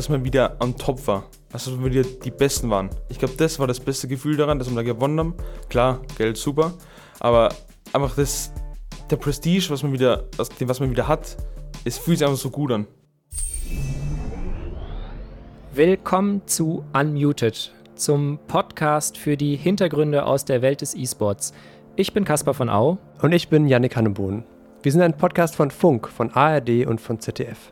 dass man wieder am Top war. Also, dass wir wieder die Besten waren. Ich glaube, das war das beste Gefühl daran, dass wir da gewonnen haben. Klar, Geld super, aber einfach das, der Prestige, was man wieder, was man wieder hat, es fühlt sich einfach so gut an. Willkommen zu Unmuted, zum Podcast für die Hintergründe aus der Welt des E-Sports. Ich bin Caspar von Au. Und ich bin Yannick Hannebohn. Wir sind ein Podcast von Funk, von ARD und von ZDF.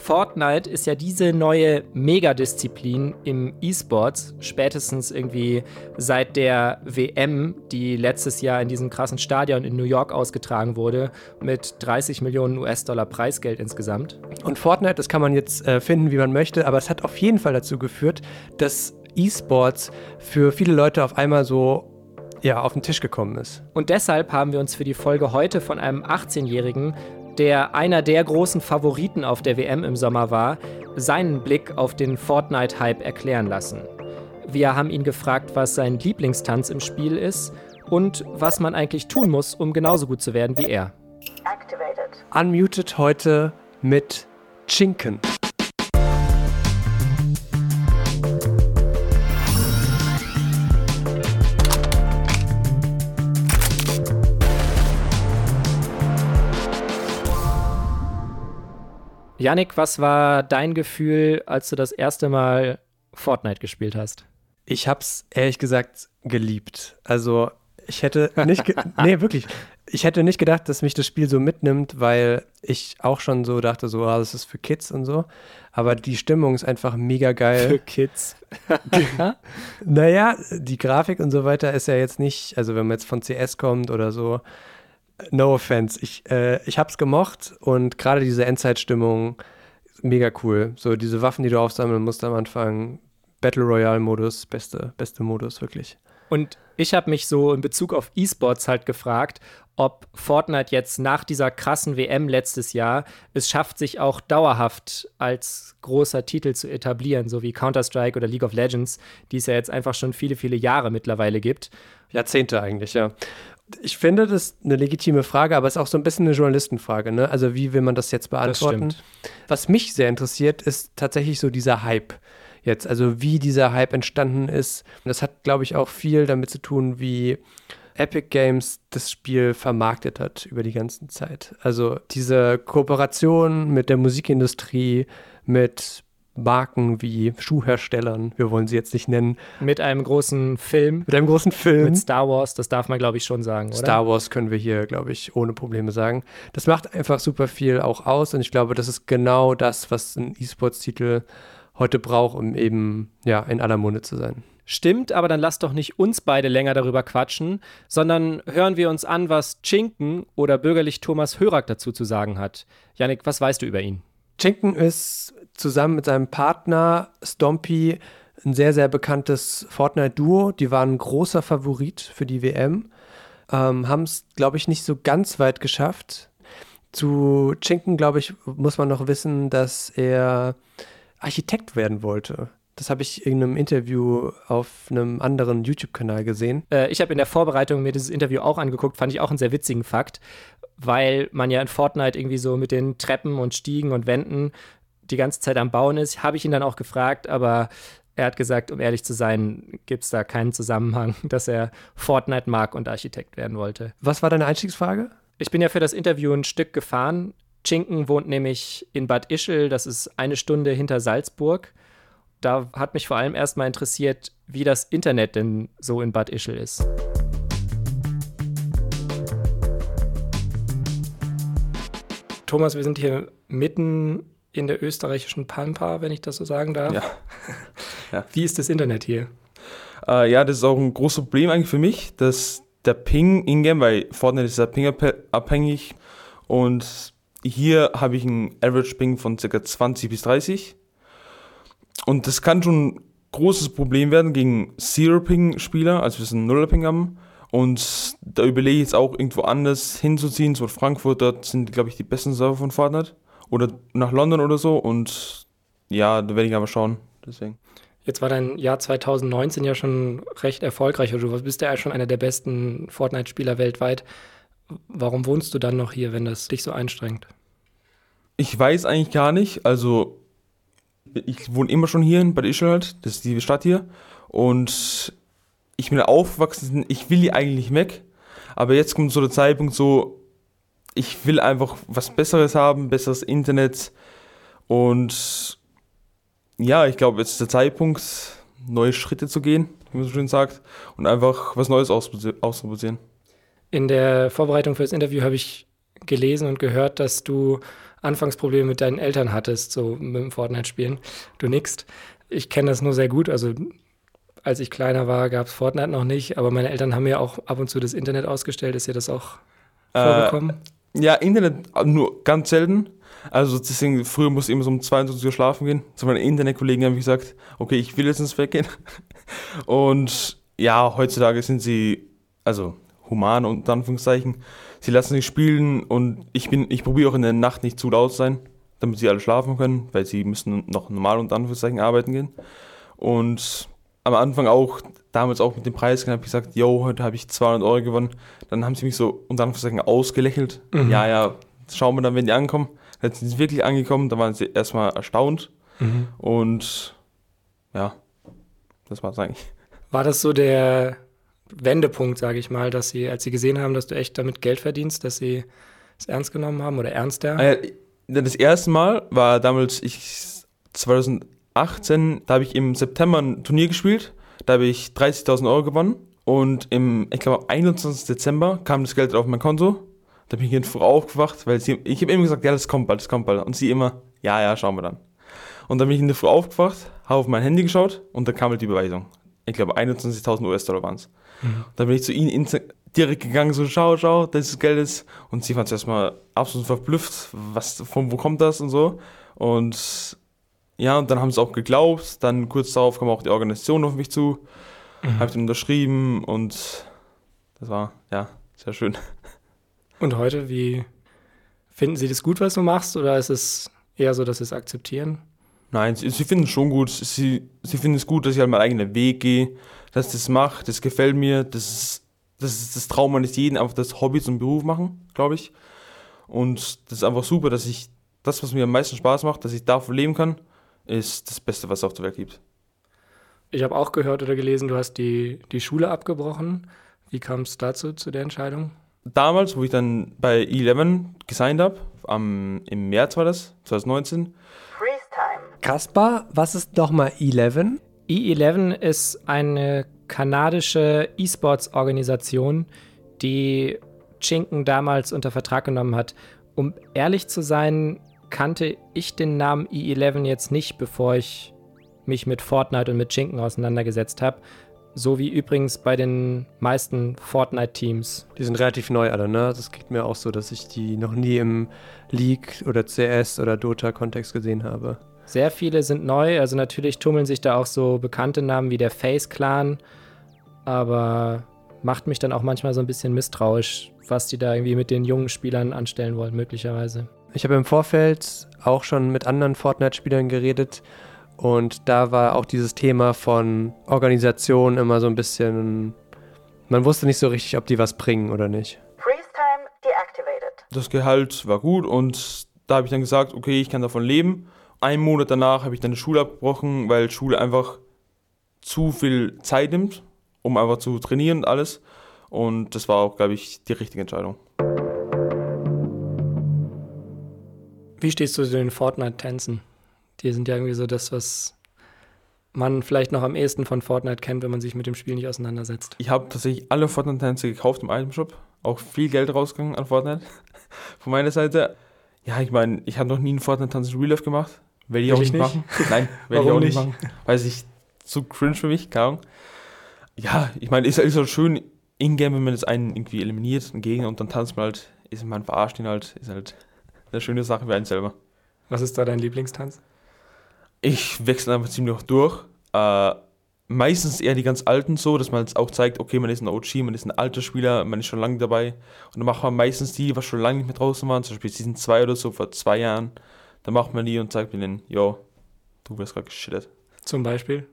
Fortnite ist ja diese neue Megadisziplin im E-Sports, spätestens irgendwie seit der WM, die letztes Jahr in diesem krassen Stadion in New York ausgetragen wurde, mit 30 Millionen US-Dollar Preisgeld insgesamt. Und Fortnite, das kann man jetzt äh, finden, wie man möchte, aber es hat auf jeden Fall dazu geführt, dass E-Sports für viele Leute auf einmal so ja, auf den Tisch gekommen ist. Und deshalb haben wir uns für die Folge heute von einem 18-Jährigen der einer der großen Favoriten auf der WM im Sommer war, seinen Blick auf den Fortnite-Hype erklären lassen. Wir haben ihn gefragt, was sein Lieblingstanz im Spiel ist und was man eigentlich tun muss, um genauso gut zu werden wie er. Activated. Unmuted heute mit Chinken. Yannick, was war dein Gefühl, als du das erste Mal Fortnite gespielt hast? Ich hab's ehrlich gesagt geliebt. Also ich hätte nicht, nee, wirklich. Ich hätte nicht gedacht, dass mich das Spiel so mitnimmt, weil ich auch schon so dachte, so, ah, das ist für Kids und so. Aber die Stimmung ist einfach mega geil. Für Kids. naja, die Grafik und so weiter ist ja jetzt nicht, also wenn man jetzt von CS kommt oder so, No offense. Ich, äh, ich hab's gemocht und gerade diese Endzeitstimmung, mega cool. So diese Waffen, die du aufsammeln musst am Anfang, Battle Royale-Modus, beste, beste Modus, wirklich. Und ich habe mich so in Bezug auf E-Sports halt gefragt, ob Fortnite jetzt nach dieser krassen WM letztes Jahr es schafft, sich auch dauerhaft als großer Titel zu etablieren, so wie Counter-Strike oder League of Legends, die es ja jetzt einfach schon viele, viele Jahre mittlerweile gibt. Jahrzehnte eigentlich, ja ich finde das eine legitime Frage, aber es ist auch so ein bisschen eine Journalistenfrage. Ne? Also wie will man das jetzt beantworten? Das Was mich sehr interessiert, ist tatsächlich so dieser Hype jetzt. Also wie dieser Hype entstanden ist. Das hat, glaube ich, auch viel damit zu tun, wie Epic Games das Spiel vermarktet hat über die ganze Zeit. Also diese Kooperation mit der Musikindustrie, mit Marken wie Schuhherstellern, wir wollen sie jetzt nicht nennen. Mit einem großen Film. Mit einem großen Film. Mit Star Wars, das darf man, glaube ich, schon sagen, oder? Star Wars können wir hier, glaube ich, ohne Probleme sagen. Das macht einfach super viel auch aus und ich glaube, das ist genau das, was ein E-Sports-Titel heute braucht, um eben ja, in aller Munde zu sein. Stimmt, aber dann lass doch nicht uns beide länger darüber quatschen, sondern hören wir uns an, was Chinken oder bürgerlich Thomas Hörak dazu zu sagen hat. Janik, was weißt du über ihn? Chinken ist zusammen mit seinem Partner Stompy ein sehr, sehr bekanntes Fortnite-Duo. Die waren ein großer Favorit für die WM. Ähm, Haben es, glaube ich, nicht so ganz weit geschafft. Zu Chinken, glaube ich, muss man noch wissen, dass er Architekt werden wollte. Das habe ich in einem Interview auf einem anderen YouTube-Kanal gesehen. Äh, ich habe in der Vorbereitung mir dieses Interview auch angeguckt, fand ich auch einen sehr witzigen Fakt, weil man ja in Fortnite irgendwie so mit den Treppen und Stiegen und Wänden die ganze Zeit am Bauen ist. Habe ich ihn dann auch gefragt, aber er hat gesagt, um ehrlich zu sein, gibt es da keinen Zusammenhang, dass er Fortnite mag und Architekt werden wollte. Was war deine Einstiegsfrage? Ich bin ja für das Interview ein Stück gefahren. Chinken wohnt nämlich in Bad Ischl, das ist eine Stunde hinter Salzburg. Da hat mich vor allem erstmal interessiert, wie das Internet denn so in Bad Ischl ist. Thomas, wir sind hier mitten in der österreichischen Pampa, wenn ich das so sagen darf. Ja. ja. Wie ist das Internet hier? Äh, ja, das ist auch ein großes Problem eigentlich für mich, dass der Ping in-game, weil Fortnite ist ja Ping-abhängig und hier habe ich einen Average Ping von ca. 20 bis 30 und das kann schon ein großes Problem werden gegen Zero-Ping-Spieler, also wir sind Nuller-Ping haben und da überlege ich jetzt auch irgendwo anders hinzuziehen, so Frankfurt, dort sind glaube ich die besten Server von Fortnite oder nach London oder so. Und ja, da werde ich aber schauen. Deswegen. Jetzt war dein Jahr 2019 ja schon recht erfolgreich. Also du bist ja schon einer der besten Fortnite-Spieler weltweit. Warum wohnst du dann noch hier, wenn das dich so einstrengt? Ich weiß eigentlich gar nicht. Also Ich wohne immer schon hier in Bad Ischl das ist die Stadt hier. Und ich bin aufgewachsen, ich will hier eigentlich weg. Aber jetzt kommt so der Zeitpunkt so, ich will einfach was Besseres haben, besseres Internet. Und ja, ich glaube, jetzt ist der Zeitpunkt, neue Schritte zu gehen, wie man so schön sagt, und einfach was Neues ausprobieren. In der Vorbereitung für das Interview habe ich gelesen und gehört, dass du Anfangsprobleme mit deinen Eltern hattest, so mit dem Fortnite-Spielen. Du nickst. Ich kenne das nur sehr gut. Also als ich kleiner war, gab es Fortnite noch nicht, aber meine Eltern haben mir auch ab und zu das Internet ausgestellt. Ist dir das auch äh, vorgekommen? Ja, Internet nur ganz selten. Also deswegen, früher musste ich immer so um 22 Uhr schlafen gehen. Zu meinen Internetkollegen habe ich gesagt, okay, ich will jetzt ins Bett gehen. Und ja, heutzutage sind sie, also human unter Anführungszeichen. Sie lassen sich spielen und ich bin, ich probiere auch in der Nacht nicht zu laut sein, damit sie alle schlafen können, weil sie müssen noch normal unter Anführungszeichen arbeiten gehen. Und am Anfang auch, damals auch mit dem Preis, habe ich gesagt, yo, heute habe ich 200 Euro gewonnen. Dann haben sie mich so unter Anführungszeichen ausgelächelt. Mhm. Ja, ja, schauen wir dann, wenn die ankommen. Dann sind sie wirklich angekommen, da waren sie erstmal erstaunt. Mhm. Und ja, das war es eigentlich. War das so der Wendepunkt, sage ich mal, dass sie, als sie gesehen haben, dass du echt damit Geld verdienst, dass sie es ernst genommen haben oder ernster? Ah das erste Mal war damals ich 2018, da habe ich im September ein Turnier gespielt, da habe ich 30.000 Euro gewonnen und im, ich glaube, 21. Dezember kam das Geld auf mein Konto. Da bin ich in Frau aufgewacht, weil sie, ich habe immer gesagt, ja, das kommt bald, das kommt bald. Und sie immer, ja, ja, schauen wir dann. Und dann bin ich in der Früh aufgewacht, habe auf mein Handy geschaut und da kam halt die Überweisung. Ich glaube, 21.000 US-Dollar waren es. Mhm. Dann bin ich zu ihnen direkt gegangen, so, schau, schau, das ist Geld ist. Und sie fand es erstmal absolut verblüfft, was, von wo kommt das und so. Und ja, und dann haben sie auch geglaubt. Dann kurz darauf kam auch die Organisation auf mich zu, mhm. habe dann unterschrieben und das war, ja, sehr schön. Und heute, wie finden Sie das gut, was du machst, oder ist es eher so, dass Sie es akzeptieren? Nein, sie, sie finden es schon gut. Sie, sie finden es gut, dass ich halt meinen eigenen Weg gehe, dass ich das mache, das gefällt mir, das ist, das ist das Traum eines jeden, einfach das Hobby zum Beruf machen, glaube ich. Und das ist einfach super, dass ich das, was mir am meisten Spaß macht, dass ich davon leben kann, ist das Beste, was es auf der Welt gibt. Ich habe auch gehört oder gelesen, du hast die, die Schule abgebrochen. Wie kam es dazu, zu der Entscheidung? Damals, wo ich dann bei E11 gesigned habe, im März war das, 2019, Kaspar, was ist nochmal E11? E11 ist eine kanadische E-Sports-Organisation, die Chinken damals unter Vertrag genommen hat. Um ehrlich zu sein, kannte ich den Namen E11 jetzt nicht, bevor ich mich mit Fortnite und mit Chinken auseinandergesetzt habe. So wie übrigens bei den meisten Fortnite-Teams. Die sind relativ neu alle, ne? Das geht mir auch so, dass ich die noch nie im League oder CS oder Dota-Kontext gesehen habe. Sehr viele sind neu, also natürlich tummeln sich da auch so bekannte Namen wie der Face Clan, aber macht mich dann auch manchmal so ein bisschen misstrauisch, was die da irgendwie mit den jungen Spielern anstellen wollen, möglicherweise. Ich habe im Vorfeld auch schon mit anderen Fortnite-Spielern geredet und da war auch dieses Thema von Organisation immer so ein bisschen. Man wusste nicht so richtig, ob die was bringen oder nicht. Freeze time deactivated. Das Gehalt war gut und da habe ich dann gesagt, okay, ich kann davon leben einen Monat danach habe ich dann die Schule abgebrochen, weil Schule einfach zu viel Zeit nimmt, um einfach zu trainieren und alles. Und das war auch, glaube ich, die richtige Entscheidung. Wie stehst du zu den Fortnite-Tänzen? Die sind ja irgendwie so das, was man vielleicht noch am ehesten von Fortnite kennt, wenn man sich mit dem Spiel nicht auseinandersetzt. Ich habe tatsächlich alle Fortnite-Tänze gekauft im Itemshop. Auch viel Geld rausgegangen an Fortnite. Von meiner Seite. Ja, ich meine, ich habe noch nie einen Fortnite-Tanz in Real Life gemacht. Werde ich auch nicht, nicht, machen. Nein, werde ich auch nicht machen. Weil ich zu cringe für mich, keine Ahnung. Ja, ich meine, ist, halt schön in-game, wenn man das einen irgendwie eliminiert, einen Gegner, und dann tanzt man halt, ist man verarscht ihn halt, ist halt eine schöne Sache für einen selber. Was ist da dein Lieblingstanz? Ich wechsle einfach ziemlich durch. Äh, meistens eher die ganz alten so, dass man jetzt auch zeigt, okay, man ist ein OG, man ist ein alter Spieler, man ist schon lange dabei. Und dann macht man meistens die, was schon lange nicht mehr draußen waren, zum Beispiel Season 2 oder so, vor zwei Jahren. Dann macht man die und mir den, yo, du wirst gerade geschittet. Zum Beispiel?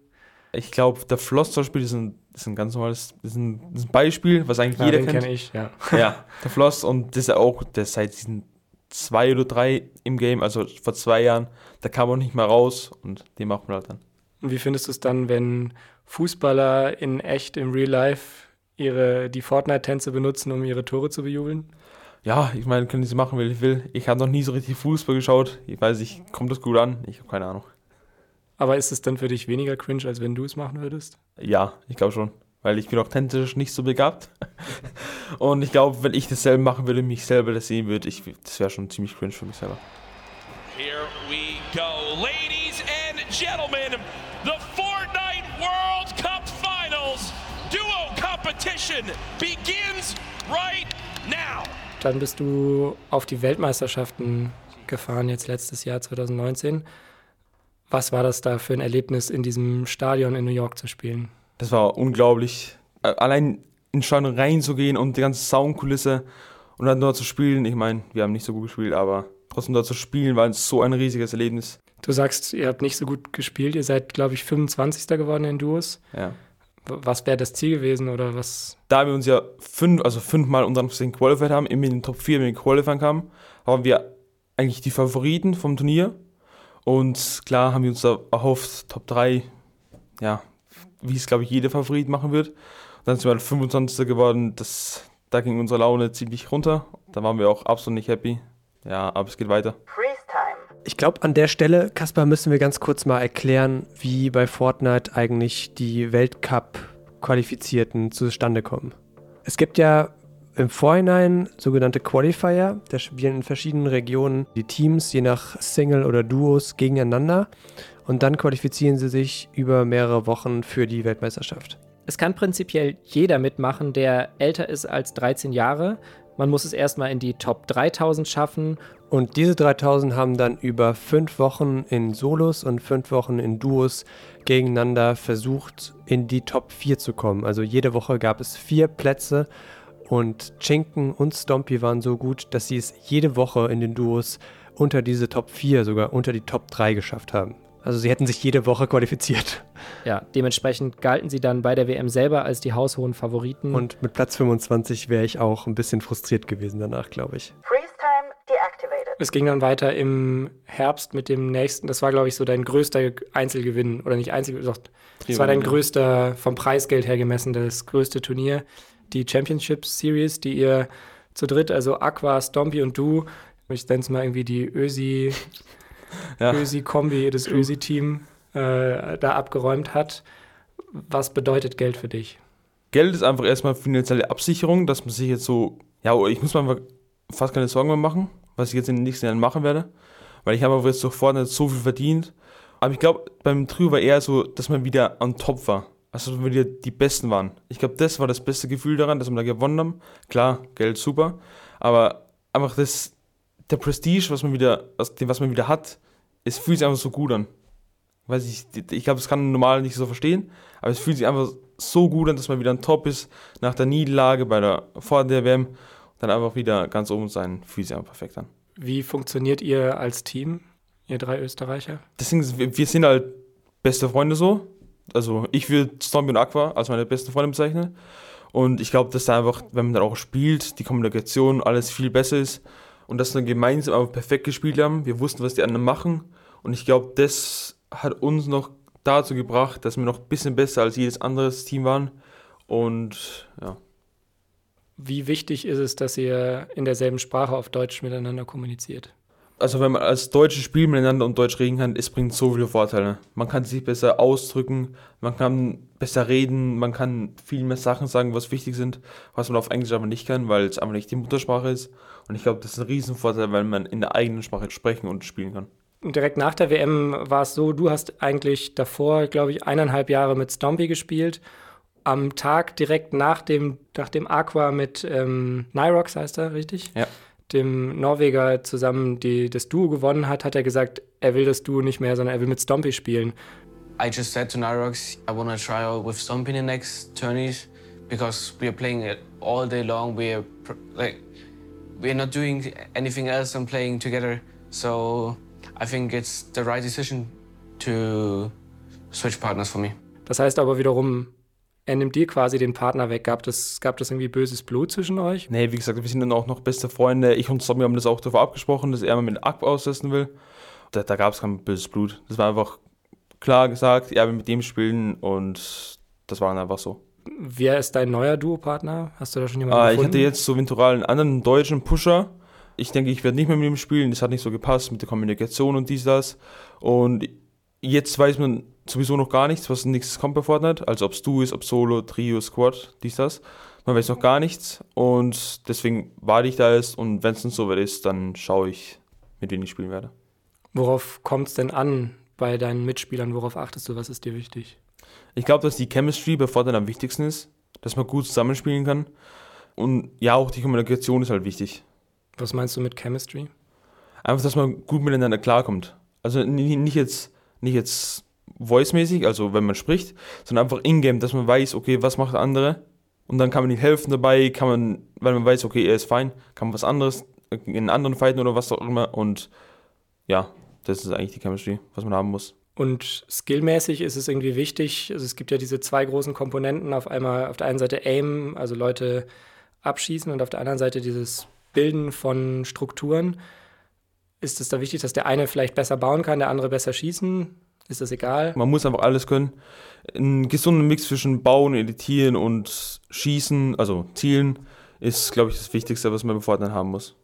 Ich glaube, der Floss zum Beispiel ist ein, ist ein ganz normales, ist ein, ist ein Beispiel, was eigentlich ja, jeder den kennt. kenne ich, ja. Ja, der Floss und das ist ja auch, der seit diesen 2 oder 3 im Game, also vor zwei Jahren. Da kam man nicht mal raus und den macht man halt dann. Und wie findest du es dann, wenn Fußballer in echt, im Real Life, ihre, die Fortnite-Tänze benutzen, um ihre Tore zu bejubeln? Ja, ich meine, können sie machen, wie ich will. Ich habe noch nie so richtig Fußball geschaut. Ich weiß nicht, kommt das gut an? Ich habe keine Ahnung. Aber ist es dann für dich weniger cringe, als wenn du es machen würdest? Ja, ich glaube schon. Weil ich bin auch tänzisch nicht so begabt. Und ich glaube, wenn ich dasselbe machen würde, mich selber das sehen würde, ich, das wäre schon ziemlich cringe für mich selber. Here we go. Ladies and gentlemen, the Fortnite World Cup Finals Duo Competition begins right now. Dann bist du auf die Weltmeisterschaften gefahren, jetzt letztes Jahr 2019. Was war das da für ein Erlebnis, in diesem Stadion in New York zu spielen? Das war unglaublich. Allein in Stadion reinzugehen und die ganze Soundkulisse und dann dort zu spielen. Ich meine, wir haben nicht so gut gespielt, aber trotzdem dort zu spielen war so ein riesiges Erlebnis. Du sagst, ihr habt nicht so gut gespielt. Ihr seid, glaube ich, 25. geworden in Duos. Ja. Was wäre das Ziel gewesen oder was? Da wir uns ja fünf, also fünfmal unter anderem qualified haben, immer in den Top 4 mit den Qualifying kamen, haben wir eigentlich die Favoriten vom Turnier und klar haben wir uns da erhofft, Top 3, ja, wie es glaube ich jeder Favorit machen wird. Und dann sind wir halt 25. geworden. Das, da ging unsere Laune ziemlich runter. Da waren wir auch absolut nicht happy. Ja, aber es geht weiter. Ich glaube, an der Stelle, Kaspar, müssen wir ganz kurz mal erklären, wie bei Fortnite eigentlich die Weltcup-Qualifizierten zustande kommen. Es gibt ja im Vorhinein sogenannte Qualifier. Da spielen in verschiedenen Regionen die Teams je nach Single oder Duos gegeneinander und dann qualifizieren sie sich über mehrere Wochen für die Weltmeisterschaft. Es kann prinzipiell jeder mitmachen, der älter ist als 13 Jahre. Man muss es erstmal in die Top 3000 schaffen. Und diese 3000 haben dann über fünf Wochen in Solos und fünf Wochen in Duos gegeneinander versucht, in die Top 4 zu kommen. Also jede Woche gab es vier Plätze und Chinken und Stompy waren so gut, dass sie es jede Woche in den Duos unter diese Top 4, sogar unter die Top 3 geschafft haben. Also sie hätten sich jede Woche qualifiziert. Ja, dementsprechend galten sie dann bei der WM selber als die haushohen Favoriten. Und mit Platz 25 wäre ich auch ein bisschen frustriert gewesen danach, glaube ich. Es ging dann weiter im Herbst mit dem nächsten. Das war, glaube ich, so dein größter Einzelgewinn. Oder nicht Einzelgewinn, das war dein größter, vom Preisgeld her gemessen, das größte Turnier die Championship Series, die ihr zu dritt, also Aqua, Stompy und du, ich nenne es mal irgendwie die Ösi, ja. Ösi-Kombi, das Ösi-Team äh, da abgeräumt hat. Was bedeutet Geld für dich? Geld ist einfach erstmal finanzielle Absicherung, dass man sich jetzt so, ja, ich muss mir einfach fast keine Sorgen mehr machen, was ich jetzt in den nächsten Jahren machen werde, weil ich habe einfach jetzt sofort nicht so viel verdient. Aber ich glaube, beim Trio war eher so, dass man wieder on top war also wenn wir die Besten waren. Ich glaube, das war das beste Gefühl daran, dass wir da gewonnen haben. Klar, Geld super, aber einfach das, der Prestige, was man wieder, was man wieder hat, es fühlt sich einfach so gut an. Weiß ich, ich glaube, das kann man normal nicht so verstehen, aber es fühlt sich einfach so gut an, dass man wieder ein Top ist nach der Niederlage bei der vor der WM, dann einfach wieder ganz oben sein, fühlt sich einfach perfekt an. Wie funktioniert ihr als Team, ihr drei Österreicher? Deswegen, wir sind halt beste Freunde so also ich würde Stormy und Aqua als meine besten Freunde bezeichnen. Und ich glaube, dass da einfach, wenn man dann auch spielt, die Kommunikation alles viel besser ist und dass wir gemeinsam aber perfekt gespielt haben. Wir wussten, was die anderen machen. Und ich glaube, das hat uns noch dazu gebracht, dass wir noch ein bisschen besser als jedes andere Team waren. Und ja. Wie wichtig ist es, dass ihr in derselben Sprache auf Deutsch miteinander kommuniziert? Also wenn man als Deutsche spielen miteinander und Deutsch reden kann, es bringt so viele Vorteile. Man kann sich besser ausdrücken, man kann besser reden, man kann viel mehr Sachen sagen, was wichtig sind, was man auf Englisch aber nicht kann, weil es einfach nicht die Muttersprache ist. Und ich glaube, das ist ein Riesenvorteil, weil man in der eigenen Sprache sprechen und spielen kann. Direkt nach der WM war es so, du hast eigentlich davor, glaube ich, eineinhalb Jahre mit Stompy gespielt. Am Tag direkt nach dem, nach dem Aqua mit ähm, Nyrox heißt er, richtig? Ja dem Norweger zusammen die, das Duo gewonnen hat, hat er gesagt, er will das Duo nicht mehr, sondern er will mit Stompy spielen. I just said to Nyrox, I want to try out with Stompy in the next tourneys because we are playing it all day long. We are like we are not doing anything else than playing together. So I think it's the right decision to switch partners for me. Das heißt aber wiederum, er nimmt dir quasi den Partner weg. Gab das, gab das irgendwie böses Blut zwischen euch? Nee, wie gesagt, wir sind dann auch noch beste Freunde. Ich und Tommy haben das auch davor abgesprochen, dass er mal mit Akk aussetzen will. Da, da gab es kein böses Blut. Das war einfach klar gesagt, er will mit dem spielen und das war dann einfach so. Wer ist dein neuer Duopartner? Hast du da schon jemanden ah, gefunden? Ich hatte jetzt so Ventural einen anderen deutschen Pusher. Ich denke, ich werde nicht mehr mit ihm spielen. Das hat nicht so gepasst mit der Kommunikation und dies, das. Und jetzt weiß man sowieso noch gar nichts, was nächstes kommt bei Fortnite. Also ob es Du ist, ob Solo, Trio, Squad, dies, das. Man weiß noch gar nichts. Und deswegen warte ich da jetzt. Und wenn es dann soweit ist, dann schaue ich, mit wem ich spielen werde. Worauf kommt es denn an bei deinen Mitspielern? Worauf achtest du? Was ist dir wichtig? Ich glaube, dass die Chemistry bei Fortnite am wichtigsten ist. Dass man gut zusammenspielen kann. Und ja, auch die Kommunikation ist halt wichtig. Was meinst du mit Chemistry? Einfach, dass man gut miteinander klarkommt. Also nicht jetzt, nicht jetzt voice-mäßig, also wenn man spricht, sondern einfach in-game, dass man weiß, okay, was macht der andere und dann kann man ihm helfen dabei, kann man, weil man weiß, okay, er ist fein, kann man was anderes in anderen fighten oder was auch immer und ja, das ist eigentlich die Chemistry, was man haben muss. Und skillmäßig ist es irgendwie wichtig, also es gibt ja diese zwei großen Komponenten, auf einmal auf der einen Seite Aim, also Leute abschießen und auf der anderen Seite dieses Bilden von Strukturen. Ist es da wichtig, dass der eine vielleicht besser bauen kann, der andere besser schießen? Ist das egal? Man muss einfach alles können. Ein gesunder Mix zwischen Bauen, Editieren und Schießen, also Zielen, ist, glaube ich, das Wichtigste, was man bei Fortnite haben muss.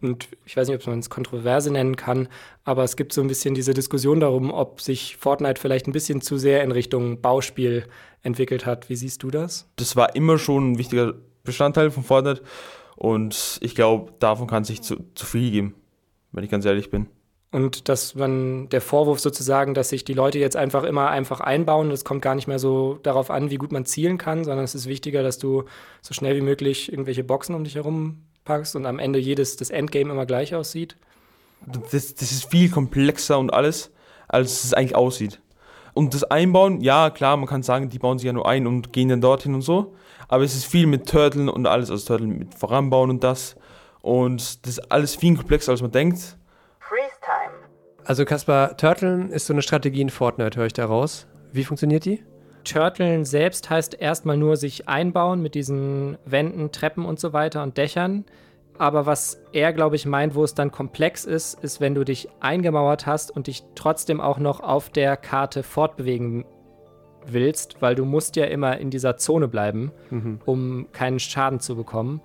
Und ich weiß nicht, ob man es Kontroverse nennen kann, aber es gibt so ein bisschen diese Diskussion darum, ob sich Fortnite vielleicht ein bisschen zu sehr in Richtung Bauspiel entwickelt hat. Wie siehst du das? Das war immer schon ein wichtiger Bestandteil von Fortnite und ich glaube, davon kann es sich zu, zu viel geben, wenn ich ganz ehrlich bin. Und dass man der Vorwurf sozusagen, dass sich die Leute jetzt einfach immer einfach einbauen, das kommt gar nicht mehr so darauf an, wie gut man zielen kann, sondern es ist wichtiger, dass du so schnell wie möglich irgendwelche Boxen um dich herum packst und am Ende jedes das Endgame immer gleich aussieht. Das, das ist viel komplexer und alles, als es eigentlich aussieht. Und das Einbauen, ja klar, man kann sagen, die bauen sich ja nur ein und gehen dann dorthin und so. Aber es ist viel mit Turteln und alles, also Turteln mit voranbauen und das. Und das ist alles viel komplexer, als man denkt. Also Kaspar, Turteln ist so eine Strategie in Fortnite, höre ich da raus. Wie funktioniert die? Turteln selbst heißt erstmal nur sich einbauen mit diesen Wänden, Treppen und so weiter und Dächern. Aber was er, glaube ich, meint, wo es dann komplex ist, ist, wenn du dich eingemauert hast und dich trotzdem auch noch auf der Karte fortbewegen willst, weil du musst ja immer in dieser Zone bleiben, mhm. um keinen Schaden zu bekommen.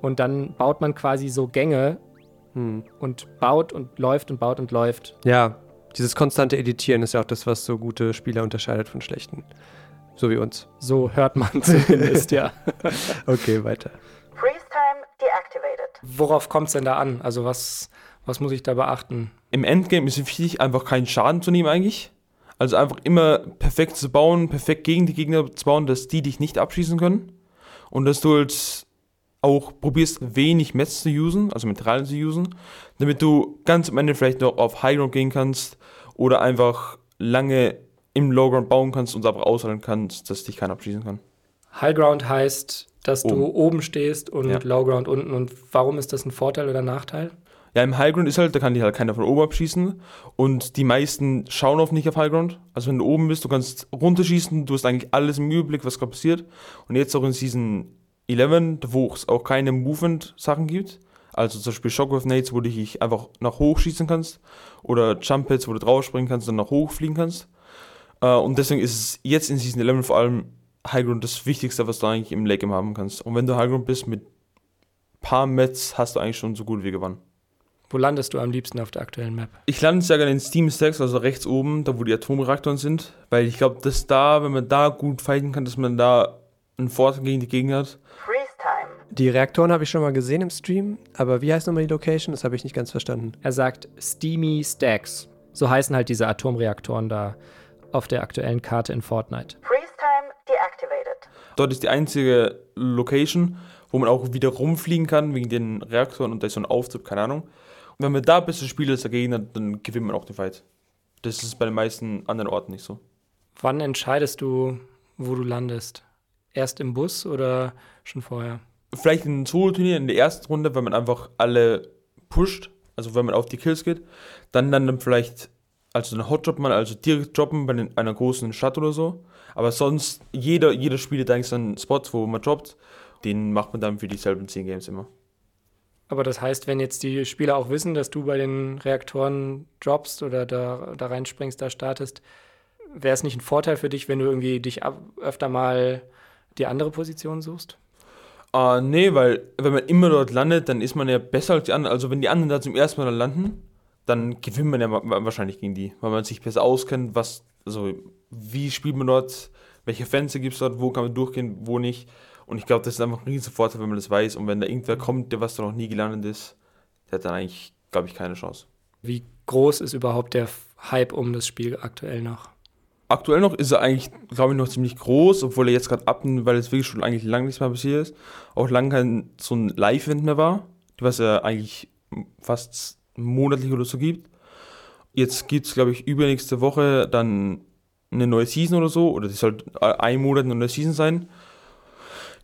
Und dann baut man quasi so Gänge, hm. Und baut und läuft und baut und läuft. Ja, dieses konstante Editieren ist ja auch das, was so gute Spieler unterscheidet von schlechten. So wie uns. So hört man zumindest, ja. Okay, weiter. Freeze time deactivated. Worauf kommt es denn da an? Also was, was muss ich da beachten? Im Endgame ist es wichtig, einfach keinen Schaden zu nehmen eigentlich. Also einfach immer perfekt zu bauen, perfekt gegen die Gegner zu bauen, dass die dich nicht abschießen können. Und dass du halt auch probierst, wenig Metz zu usen, also Materialien zu usen, damit du ganz am Ende vielleicht noch auf Highground gehen kannst oder einfach lange im Lowground bauen kannst und einfach aushalten kannst, dass dich keiner abschießen kann. Highground heißt, dass oben. du oben stehst und ja. Lowground unten. Und warum ist das ein Vorteil oder Nachteil? Ja, im Highground ist halt, da kann dich halt keiner von oben abschießen. Und die meisten schauen auf nicht auf Highground. Also wenn du oben bist, du kannst runterschießen, du hast eigentlich alles im Überblick, was gerade passiert. Und jetzt auch in Season 11, wo es auch keine Movement-Sachen gibt. Also zum Beispiel Shockwave Nades, wo du dich einfach nach hoch schießen kannst. Oder Jump Pads, wo du drauf springen kannst und nach hoch fliegen kannst. Äh, und deswegen ist es jetzt in Season 11 vor allem Highground das Wichtigste, was du eigentlich im Lake Game haben kannst. Und wenn du Highground bist mit paar Mets, hast du eigentlich schon so gut wie gewonnen. Wo landest du am liebsten auf der aktuellen Map? Ich lande sehr gerne in Steam Stacks, also rechts oben, da wo die Atomreaktoren sind. Weil ich glaube, dass da, wenn man da gut fighten kann, dass man da einen Vorteil gegen die Gegner hat. Die Reaktoren habe ich schon mal gesehen im Stream, aber wie heißt nochmal die Location? Das habe ich nicht ganz verstanden. Er sagt Steamy Stacks. So heißen halt diese Atomreaktoren da auf der aktuellen Karte in Fortnite. Freeze time deactivated. Dort ist die einzige Location, wo man auch wieder rumfliegen kann wegen den Reaktoren und da ist so ein Auftrieb, keine Ahnung. Und wenn man da beste Spieler dagegen hat, dann gewinnt man auch den Fight. Das ist bei den meisten anderen Orten nicht so. Wann entscheidest du, wo du landest? Erst im Bus oder schon vorher? vielleicht in ein Solo-Turnier in der ersten Runde, wenn man einfach alle pusht, also wenn man auf die Kills geht, dann dann vielleicht also einen Hotjob mal, also direkt jobben bei einer großen Stadt oder so. Aber sonst, jeder, jeder Spieler eigentlich so einen Spot, wo man jobbt, den macht man dann für dieselben 10 Games immer. Aber das heißt, wenn jetzt die Spieler auch wissen, dass du bei den Reaktoren droppst oder da, da reinspringst, da startest, wäre es nicht ein Vorteil für dich, wenn du irgendwie dich ab, öfter mal die andere Position suchst? Uh, nee, weil wenn man immer dort landet, dann ist man ja besser als die anderen. Also wenn die anderen da zum ersten Mal landen, dann gewinnt man ja wahrscheinlich gegen die, weil man sich besser auskennt, was, also wie spielt man dort, welche Fenster gibt es dort, wo kann man durchgehen, wo nicht. Und ich glaube, das ist einfach ein riesen Vorteil, wenn man das weiß. Und wenn da irgendwer kommt, der was da noch nie gelandet ist, der hat dann eigentlich, glaube ich, keine Chance. Wie groß ist überhaupt der Hype um das Spiel aktuell noch? Aktuell noch ist er eigentlich, glaube ich, noch ziemlich groß, obwohl er jetzt gerade abnimmt, weil es wirklich schon eigentlich lange nichts mehr passiert ist. Auch lange kein so ein Live-Event mehr war, was er eigentlich fast monatlich oder so gibt. Jetzt gibt es, glaube ich, übernächste Woche dann eine neue Season oder so, oder die soll ein Monat eine neue Season sein.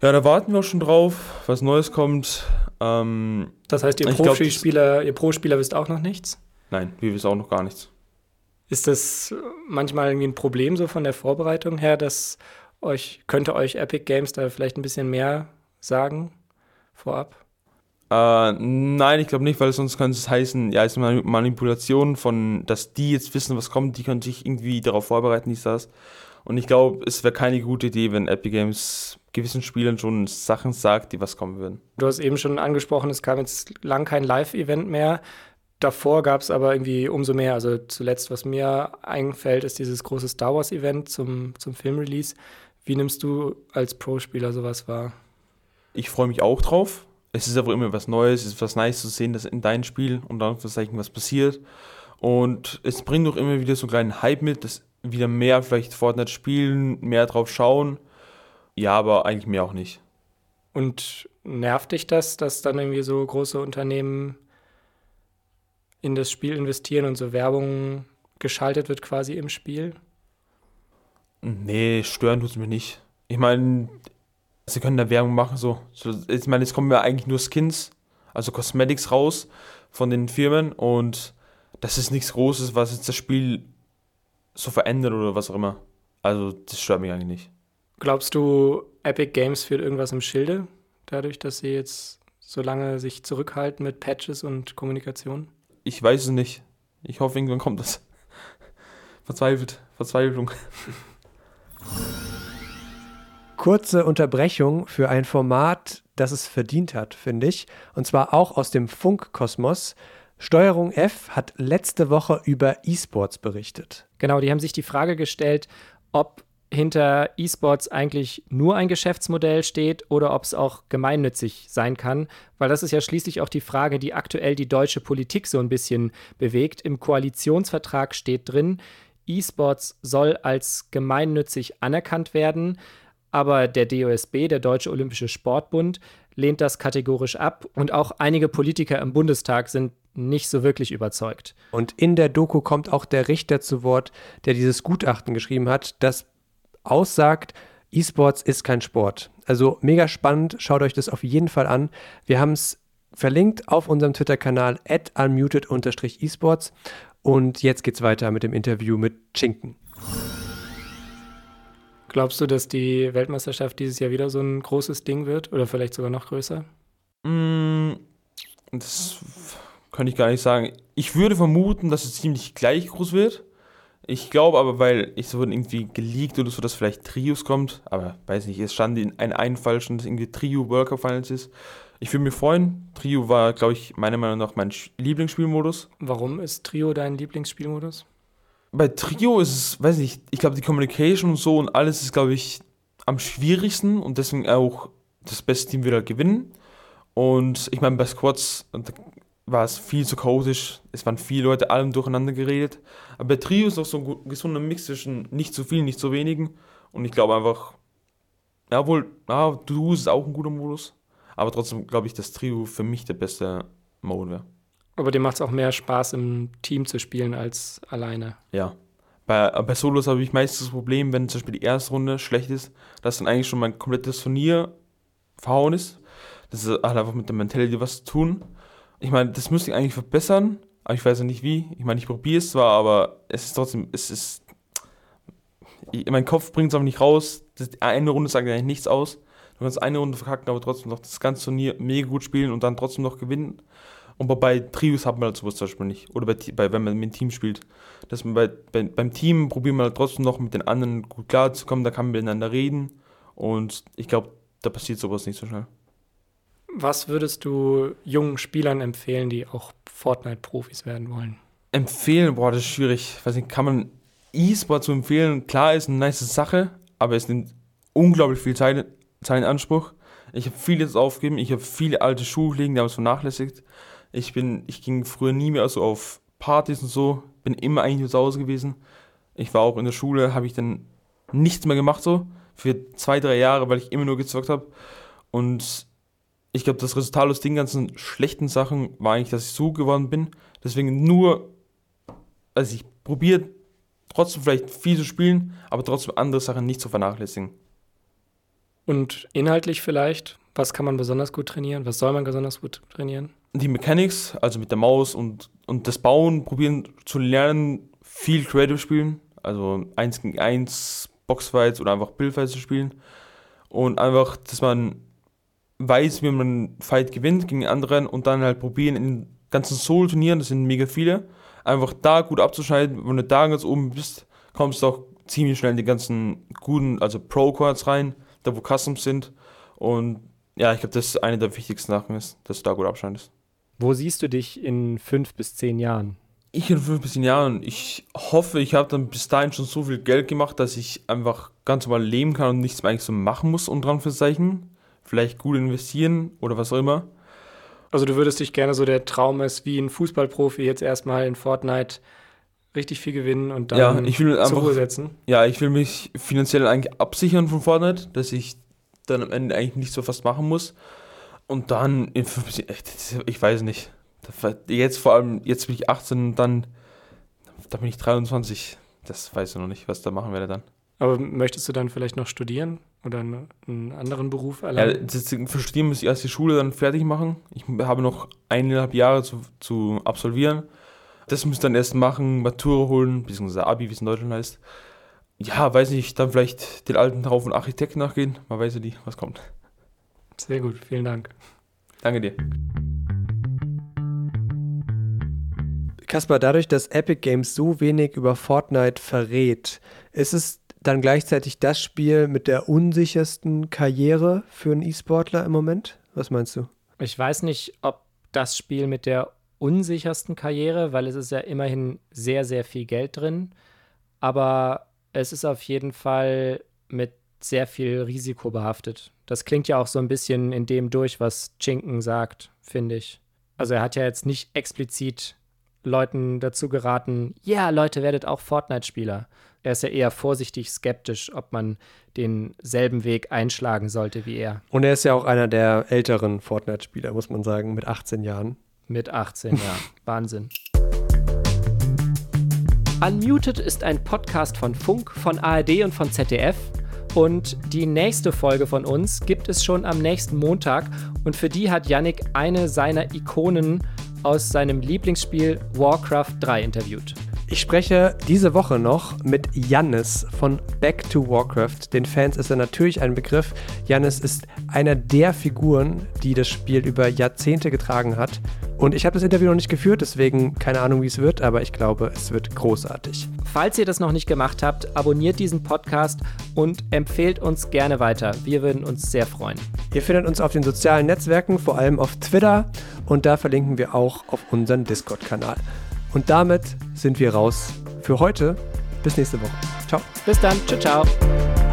Ja, da warten wir auch schon drauf, was Neues kommt. Ähm, das heißt, ihr Profispieler, ihr Pro-Spieler wisst auch noch nichts? Nein, wir wissen auch noch gar nichts. Ist das manchmal irgendwie ein Problem so von der Vorbereitung her, dass euch, könnte euch Epic Games da vielleicht ein bisschen mehr sagen vorab? Äh, nein, ich glaube nicht, weil sonst könnte es heißen, ja, es ist eine Manipulation von, dass die jetzt wissen, was kommt, die können sich irgendwie darauf vorbereiten, dies, das. Und ich glaube, es wäre keine gute Idee, wenn Epic Games gewissen Spielern schon Sachen sagt, die was kommen würden. Du hast eben schon angesprochen, es kam jetzt lang kein Live-Event mehr. Davor gab es aber irgendwie umso mehr. Also zuletzt, was mir einfällt, ist dieses große Star Wars-Event zum, zum Filmrelease. Wie nimmst du als Pro-Spieler sowas wahr? Ich freue mich auch drauf. Es ist aber immer was Neues, es ist was Neues zu sehen, dass in deinem Spiel und dann was passiert. Und es bringt auch immer wieder so einen kleinen Hype mit, dass wieder mehr vielleicht Fortnite spielen, mehr drauf schauen. Ja, aber eigentlich mehr auch nicht. Und nervt dich das, dass dann irgendwie so große Unternehmen in das Spiel investieren und so Werbung geschaltet wird quasi im Spiel? Nee, stören tut es mich nicht. Ich meine, sie können da Werbung machen, so. Ich meine, es kommen ja eigentlich nur Skins, also Cosmetics raus von den Firmen und das ist nichts Großes, was jetzt das Spiel so verändert oder was auch immer. Also, das stört mich eigentlich nicht. Glaubst du, Epic Games führt irgendwas im Schilde, dadurch, dass sie jetzt so lange sich zurückhalten mit Patches und Kommunikation? Ich weiß es nicht. Ich hoffe, irgendwann kommt das. Verzweifelt. Verzweiflung. Kurze Unterbrechung für ein Format, das es verdient hat, finde ich. Und zwar auch aus dem Funkkosmos. Steuerung F hat letzte Woche über E-Sports berichtet. Genau, die haben sich die Frage gestellt, ob hinter E-Sports eigentlich nur ein Geschäftsmodell steht oder ob es auch gemeinnützig sein kann, weil das ist ja schließlich auch die Frage, die aktuell die deutsche Politik so ein bisschen bewegt. Im Koalitionsvertrag steht drin, E-Sports soll als gemeinnützig anerkannt werden, aber der DOSB, der Deutsche Olympische Sportbund, lehnt das kategorisch ab und auch einige Politiker im Bundestag sind nicht so wirklich überzeugt. Und in der Doku kommt auch der Richter zu Wort, der dieses Gutachten geschrieben hat, das aussagt, E-Sports ist kein Sport. Also mega spannend, schaut euch das auf jeden Fall an. Wir haben es verlinkt auf unserem Twitter-Kanal at unmuted-esports. Und jetzt geht's weiter mit dem Interview mit Chinken. Glaubst du, dass die Weltmeisterschaft dieses Jahr wieder so ein großes Ding wird oder vielleicht sogar noch größer? Mm, das kann ich gar nicht sagen. Ich würde vermuten, dass es ziemlich gleich groß wird. Ich glaube aber, weil ich so irgendwie geleakt oder so, dass vielleicht Trios kommt, aber weiß nicht, es stand in einem Einfall schon, dass irgendwie Trio World Cup Finals ist. Ich würde mich freuen. Trio war, glaube ich, meiner Meinung nach mein Lieblingsspielmodus. Warum ist Trio dein Lieblingsspielmodus? Bei Trio ist es, weiß nicht, ich glaube, die Communication und so und alles ist, glaube ich, am schwierigsten und deswegen auch das beste Team wieder gewinnen. Und ich meine, bei Squads war es viel zu chaotisch. Es waren viele Leute allem durcheinander geredet. Aber bei Trio ist auch so ein gesunder Mix zwischen nicht zu viel, nicht zu wenigen. Und ich glaube einfach, ja, wohl, ja, du ist auch ein guter Modus. Aber trotzdem glaube ich, dass Trio für mich der beste Mode wäre. Aber dir macht es auch mehr Spaß, im Team zu spielen als alleine. Ja. Bei, bei Solos habe ich meistens das Problem, wenn zum Beispiel die erste Runde schlecht ist, dass dann eigentlich schon mein komplettes Turnier verhauen ist. Das hat einfach mit der Mentality was zu tun. Ich meine, das müsste ich eigentlich verbessern, aber ich weiß ja nicht wie. Ich meine, ich probiere es zwar, aber es ist trotzdem, es ist. Ich, mein Kopf bringt es aber nicht raus. Das, eine Runde sagt eigentlich nichts aus. Du kannst eine Runde verkacken, aber trotzdem noch das ganze Turnier mega gut spielen und dann trotzdem noch gewinnen. Und bei Trios hat man halt sowas zum Beispiel nicht. Oder bei, bei, wenn man mit dem Team spielt. Dass man bei, bei, beim Team probiert man halt trotzdem noch mit den anderen gut klarzukommen, da kann man miteinander reden. Und ich glaube, da passiert sowas nicht so schnell. Was würdest du jungen Spielern empfehlen, die auch Fortnite-Profis werden wollen? Empfehlen, boah, das ist schwierig. Weiß nicht, kann man E-Sport zu empfehlen? Klar, ist eine nice Sache, aber es nimmt unglaublich viel Zeit, Zeit in Anspruch. Ich habe vieles aufgegeben, ich habe viele alte Schuhe liegen, die haben es vernachlässigt. Ich bin, ich ging früher nie mehr so auf Partys und so, bin immer eigentlich nur zu Hause gewesen. Ich war auch in der Schule, habe ich dann nichts mehr gemacht so, für zwei, drei Jahre, weil ich immer nur gezockt habe. Und ich glaube, das Resultat aus den ganzen schlechten Sachen war eigentlich, dass ich so geworden bin. Deswegen nur, also ich probiere trotzdem vielleicht viel zu spielen, aber trotzdem andere Sachen nicht zu vernachlässigen. Und inhaltlich vielleicht, was kann man besonders gut trainieren? Was soll man besonders gut trainieren? Die Mechanics, also mit der Maus und, und das Bauen, probieren zu lernen, viel Creative spielen, also 1 gegen 1, Boxfights oder einfach Bildfights zu spielen. Und einfach, dass man weiß, wie man einen Fight gewinnt gegen anderen und dann halt probieren in ganzen Soul-Turnieren, das sind mega viele, einfach da gut abzuschneiden. Wenn du da ganz oben bist, kommst du auch ziemlich schnell in die ganzen guten, also Pro-Cards rein, da wo Customs sind. Und ja, ich glaube, das ist eine der wichtigsten Sachen, ist, dass du da gut abschneidest. Wo siehst du dich in fünf bis zehn Jahren? Ich in fünf bis zehn Jahren, ich hoffe, ich habe dann bis dahin schon so viel Geld gemacht, dass ich einfach ganz normal leben kann und nichts mehr eigentlich so machen muss, um dran für Zeichen vielleicht gut investieren oder was auch immer. Also du würdest dich gerne so der Traum ist, wie ein Fußballprofi jetzt erstmal in Fortnite richtig viel gewinnen und dann ja, ich will einfach, zur Ruhe setzen. Ja, ich will mich finanziell eigentlich absichern von Fortnite, dass ich dann am Ende eigentlich nicht so fast machen muss. Und dann in ich weiß nicht. Jetzt vor allem, jetzt bin ich 18 und dann, da bin ich 23. Das weiß ich noch nicht, was da machen werde dann. Aber möchtest du dann vielleicht noch studieren? Oder einen anderen Beruf erlernen? Ja, für Studieren muss ich erst die Schule dann fertig machen. Ich habe noch eineinhalb Jahre zu, zu absolvieren. Das muss ich dann erst machen, Matura holen, beziehungsweise Abi, wie es in Deutschland heißt. Ja, weiß nicht, dann vielleicht den alten Traum von Architekt nachgehen. Man weiß ja nie, was kommt. Sehr gut, vielen Dank. Danke dir. Kaspar, dadurch, dass Epic Games so wenig über Fortnite verrät, ist es dann gleichzeitig das Spiel mit der unsichersten Karriere für einen E-Sportler im Moment? Was meinst du? Ich weiß nicht, ob das Spiel mit der unsichersten Karriere, weil es ist ja immerhin sehr, sehr viel Geld drin. Aber es ist auf jeden Fall mit sehr viel Risiko behaftet. Das klingt ja auch so ein bisschen in dem durch, was Chinken sagt, finde ich. Also er hat ja jetzt nicht explizit Leuten dazu geraten, ja, Leute, werdet auch Fortnite-Spieler, er ist ja eher vorsichtig skeptisch, ob man denselben Weg einschlagen sollte wie er. Und er ist ja auch einer der älteren Fortnite-Spieler, muss man sagen, mit 18 Jahren. Mit 18, ja. Wahnsinn. Unmuted ist ein Podcast von Funk, von ARD und von ZDF. Und die nächste Folge von uns gibt es schon am nächsten Montag. Und für die hat Yannick eine seiner Ikonen aus seinem Lieblingsspiel Warcraft 3 interviewt. Ich spreche diese Woche noch mit Jannis von Back to Warcraft. Den Fans ist er natürlich ein Begriff. Jannis ist einer der Figuren, die das Spiel über Jahrzehnte getragen hat. Und ich habe das Interview noch nicht geführt, deswegen keine Ahnung, wie es wird, aber ich glaube, es wird großartig. Falls ihr das noch nicht gemacht habt, abonniert diesen Podcast und empfehlt uns gerne weiter. Wir würden uns sehr freuen. Ihr findet uns auf den sozialen Netzwerken, vor allem auf Twitter und da verlinken wir auch auf unseren Discord-Kanal. Und damit sind wir raus für heute. Bis nächste Woche. Ciao. Bis dann. Ciao, ciao.